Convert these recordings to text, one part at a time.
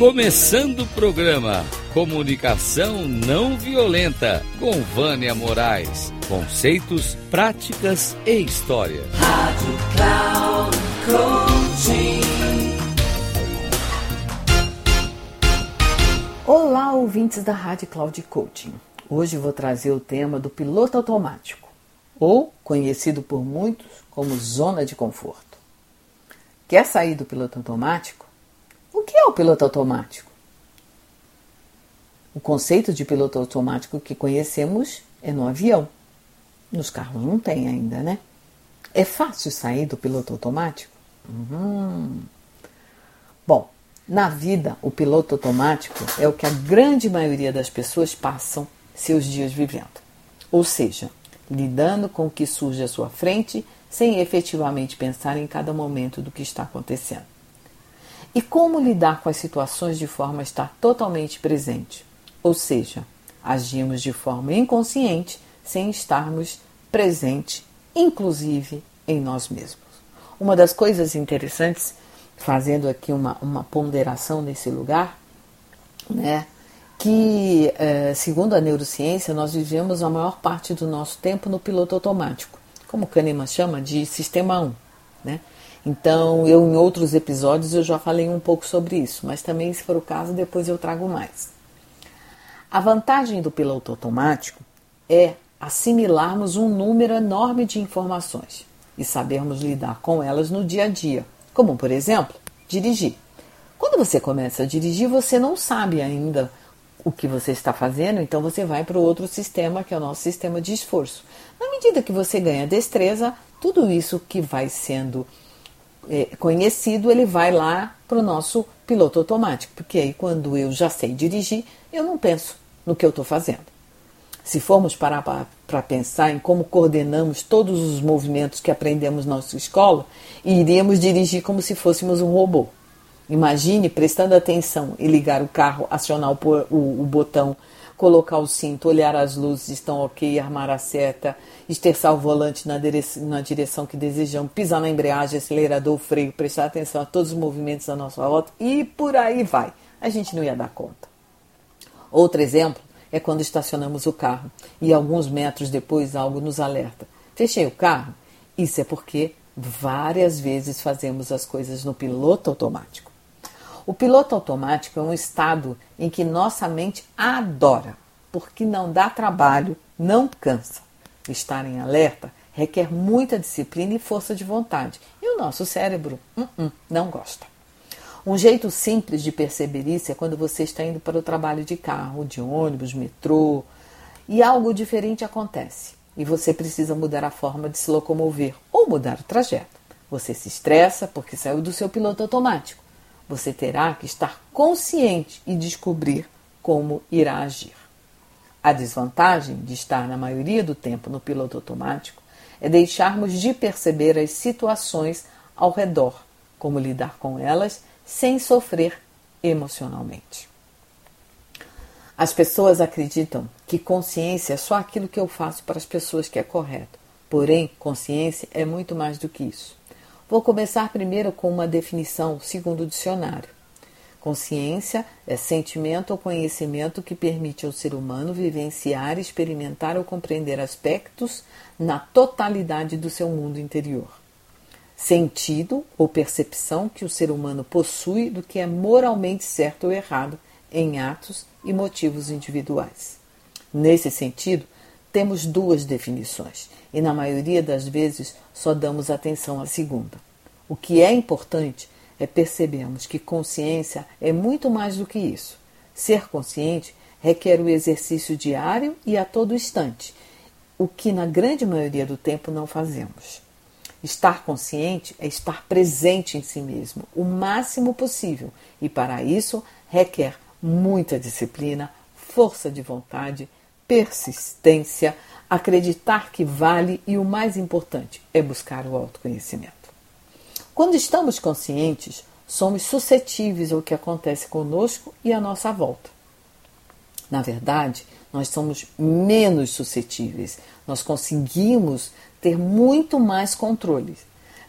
Começando o programa Comunicação Não Violenta com Vânia Moraes. Conceitos, práticas e história. Rádio Cloud Coaching. Olá, ouvintes da Rádio Cloud Coaching. Hoje vou trazer o tema do piloto automático, ou conhecido por muitos como zona de conforto. Quer sair do piloto automático? O que é o piloto automático? O conceito de piloto automático que conhecemos é no avião. Nos carros não tem ainda, né? É fácil sair do piloto automático? Uhum. Bom, na vida, o piloto automático é o que a grande maioria das pessoas passam seus dias vivendo. Ou seja, lidando com o que surge à sua frente sem efetivamente pensar em cada momento do que está acontecendo. E como lidar com as situações de forma a estar totalmente presente? Ou seja, agimos de forma inconsciente sem estarmos presentes, inclusive em nós mesmos. Uma das coisas interessantes, fazendo aqui uma, uma ponderação nesse lugar, né, que, eh, segundo a neurociência, nós vivemos a maior parte do nosso tempo no piloto automático, como Kahneman chama de sistema 1. Né? Então, eu em outros episódios eu já falei um pouco sobre isso, mas também, se for o caso, depois eu trago mais. A vantagem do piloto automático é assimilarmos um número enorme de informações e sabermos lidar com elas no dia a dia, como, por exemplo, dirigir. Quando você começa a dirigir, você não sabe ainda o que você está fazendo, então você vai para o outro sistema, que é o nosso sistema de esforço. Na medida que você ganha destreza, tudo isso que vai sendo é, conhecido, ele vai lá para o nosso piloto automático, porque aí quando eu já sei dirigir, eu não penso no que eu estou fazendo. Se formos parar para pensar em como coordenamos todos os movimentos que aprendemos na nossa escola, iríamos dirigir como se fôssemos um robô. Imagine prestando atenção e ligar o carro, acionar o, o, o botão colocar o cinto, olhar as luzes, estão ok, armar a seta, esterçar o volante na direção, na direção que desejamos, pisar na embreagem, acelerador, freio, prestar atenção a todos os movimentos da nossa volta e por aí vai. A gente não ia dar conta. Outro exemplo é quando estacionamos o carro e alguns metros depois algo nos alerta. Fechei o carro? Isso é porque várias vezes fazemos as coisas no piloto automático. O piloto automático é um estado em que nossa mente adora, porque não dá trabalho, não cansa. Estar em alerta requer muita disciplina e força de vontade, e o nosso cérebro uh -uh, não gosta. Um jeito simples de perceber isso é quando você está indo para o trabalho de carro, de ônibus, metrô, e algo diferente acontece e você precisa mudar a forma de se locomover ou mudar o trajeto. Você se estressa porque saiu do seu piloto automático você terá que estar consciente e descobrir como irá agir. A desvantagem de estar na maioria do tempo no piloto automático é deixarmos de perceber as situações ao redor, como lidar com elas sem sofrer emocionalmente. As pessoas acreditam que consciência é só aquilo que eu faço para as pessoas que é correto. Porém, consciência é muito mais do que isso. Vou começar primeiro com uma definição segundo o dicionário. Consciência é sentimento ou conhecimento que permite ao ser humano vivenciar, experimentar ou compreender aspectos na totalidade do seu mundo interior. Sentido ou percepção que o ser humano possui do que é moralmente certo ou errado em atos e motivos individuais. Nesse sentido, temos duas definições e, na maioria das vezes, só damos atenção à segunda. O que é importante é percebermos que consciência é muito mais do que isso. Ser consciente requer o exercício diário e a todo instante, o que na grande maioria do tempo não fazemos. Estar consciente é estar presente em si mesmo o máximo possível e, para isso, requer muita disciplina, força de vontade, persistência, acreditar que vale e o mais importante é buscar o autoconhecimento. Quando estamos conscientes, somos suscetíveis ao que acontece conosco e à nossa volta. Na verdade, nós somos menos suscetíveis, nós conseguimos ter muito mais controle.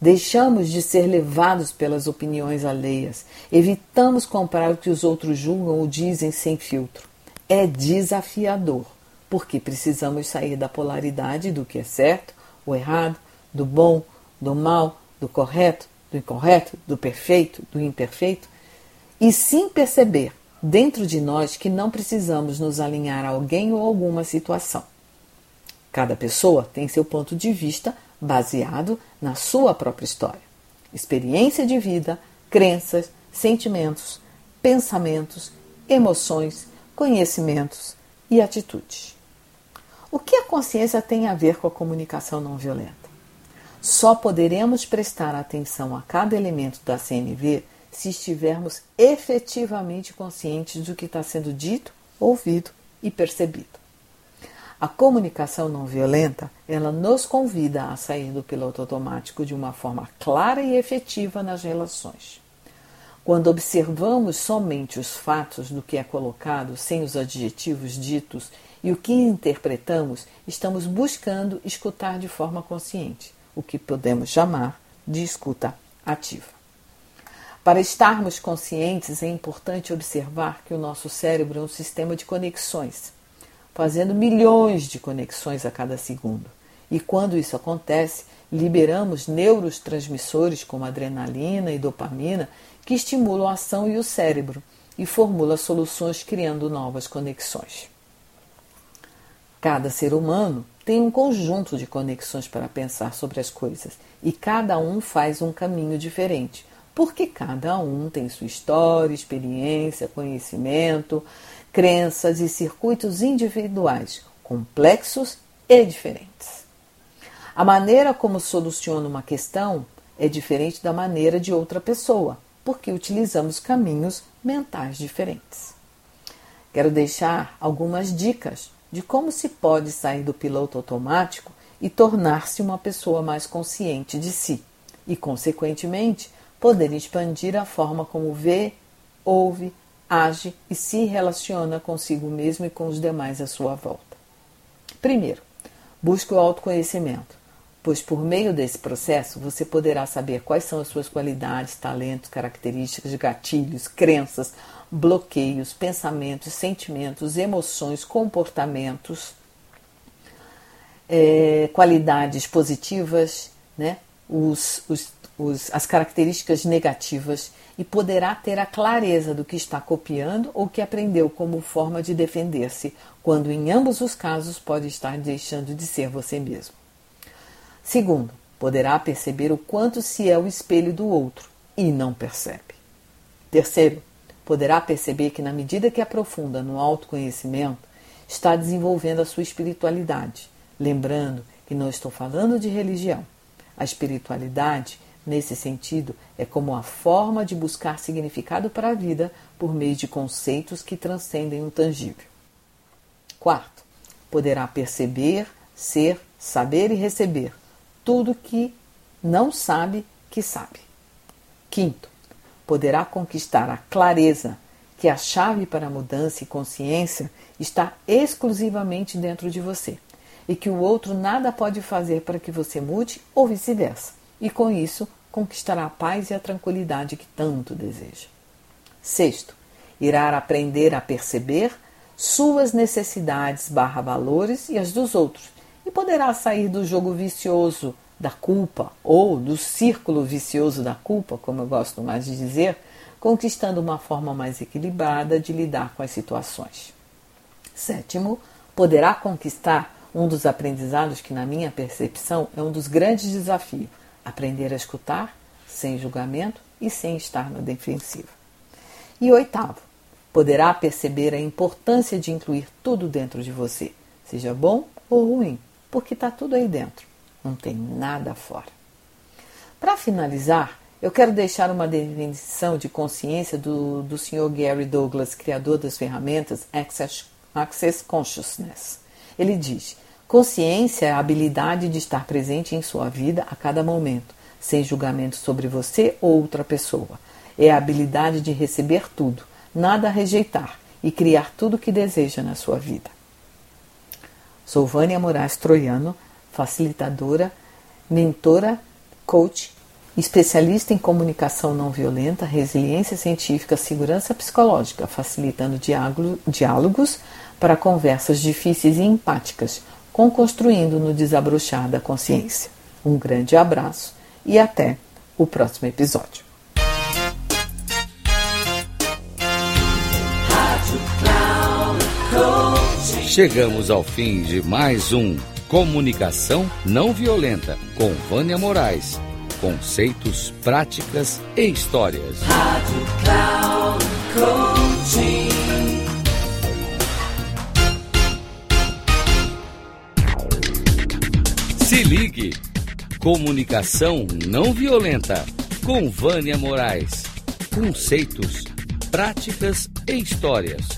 Deixamos de ser levados pelas opiniões alheias. Evitamos comprar o que os outros julgam ou dizem sem filtro. É desafiador, porque precisamos sair da polaridade do que é certo ou errado, do bom, do mal, do correto, do incorreto, do perfeito, do imperfeito, e sim perceber dentro de nós que não precisamos nos alinhar a alguém ou alguma situação. Cada pessoa tem seu ponto de vista baseado na sua própria história, experiência de vida, crenças, sentimentos, pensamentos, emoções, conhecimentos e atitudes. O que a consciência tem a ver com a comunicação não violenta? Só poderemos prestar atenção a cada elemento da CNV se estivermos efetivamente conscientes do que está sendo dito, ouvido e percebido. A comunicação não violenta, ela nos convida a sair do piloto automático de uma forma clara e efetiva nas relações. Quando observamos somente os fatos do que é colocado, sem os adjetivos ditos e o que interpretamos, estamos buscando escutar de forma consciente, o que podemos chamar de escuta ativa. Para estarmos conscientes, é importante observar que o nosso cérebro é um sistema de conexões fazendo milhões de conexões a cada segundo. E quando isso acontece, liberamos neurotransmissores como adrenalina e dopamina que estimulam a ação e o cérebro e formula soluções criando novas conexões. Cada ser humano tem um conjunto de conexões para pensar sobre as coisas e cada um faz um caminho diferente, porque cada um tem sua história, experiência, conhecimento, crenças e circuitos individuais, complexos e diferentes. A maneira como soluciona uma questão é diferente da maneira de outra pessoa, porque utilizamos caminhos mentais diferentes. Quero deixar algumas dicas de como se pode sair do piloto automático e tornar-se uma pessoa mais consciente de si e, consequentemente, poder expandir a forma como vê, ouve, age e se relaciona consigo mesmo e com os demais à sua volta. Primeiro, busque o autoconhecimento, pois por meio desse processo você poderá saber quais são as suas qualidades, talentos, características, gatilhos, crenças, bloqueios, pensamentos, sentimentos, emoções, comportamentos, é, qualidades positivas, né? os, os, os, as características negativas e poderá ter a clareza do que está copiando ou que aprendeu como forma de defender-se, quando em ambos os casos pode estar deixando de ser você mesmo. Segundo, poderá perceber o quanto se é o espelho do outro e não percebe. Terceiro, poderá perceber que, na medida que aprofunda no autoconhecimento, está desenvolvendo a sua espiritualidade, lembrando que não estou falando de religião. A espiritualidade Nesse sentido, é como a forma de buscar significado para a vida por meio de conceitos que transcendem o tangível. Quarto, poderá perceber, ser, saber e receber tudo que não sabe que sabe. Quinto, poderá conquistar a clareza que a chave para a mudança e consciência está exclusivamente dentro de você e que o outro nada pode fazer para que você mude ou vice-versa. E com isso, conquistará a paz e a tranquilidade que tanto deseja. Sexto, irá aprender a perceber suas necessidades barra valores e as dos outros, e poderá sair do jogo vicioso da culpa ou do círculo vicioso da culpa, como eu gosto mais de dizer, conquistando uma forma mais equilibrada de lidar com as situações. Sétimo, poderá conquistar um dos aprendizados que, na minha percepção, é um dos grandes desafios, Aprender a escutar sem julgamento e sem estar na defensiva. E oitavo, poderá perceber a importância de incluir tudo dentro de você, seja bom ou ruim, porque está tudo aí dentro, não tem nada fora. Para finalizar, eu quero deixar uma definição de consciência do, do Sr. Gary Douglas, criador das ferramentas Access, Access Consciousness. Ele diz: Consciência é a habilidade de estar presente em sua vida a cada momento, sem julgamento sobre você ou outra pessoa. É a habilidade de receber tudo, nada a rejeitar e criar tudo o que deseja na sua vida. Sou Vânia Moraes Troiano, facilitadora, mentora, coach especialista em comunicação não violenta, resiliência científica, segurança psicológica, facilitando diálogos para conversas difíceis e empáticas, construindo no desabrochar da consciência. Um grande abraço e até o próximo episódio. Chegamos ao fim de mais um Comunicação Não Violenta com Vânia Moraes. Conceitos, práticas e histórias. Rádio Cloud Coaching. Se ligue. Comunicação não violenta com Vânia Moraes. Conceitos, práticas e histórias.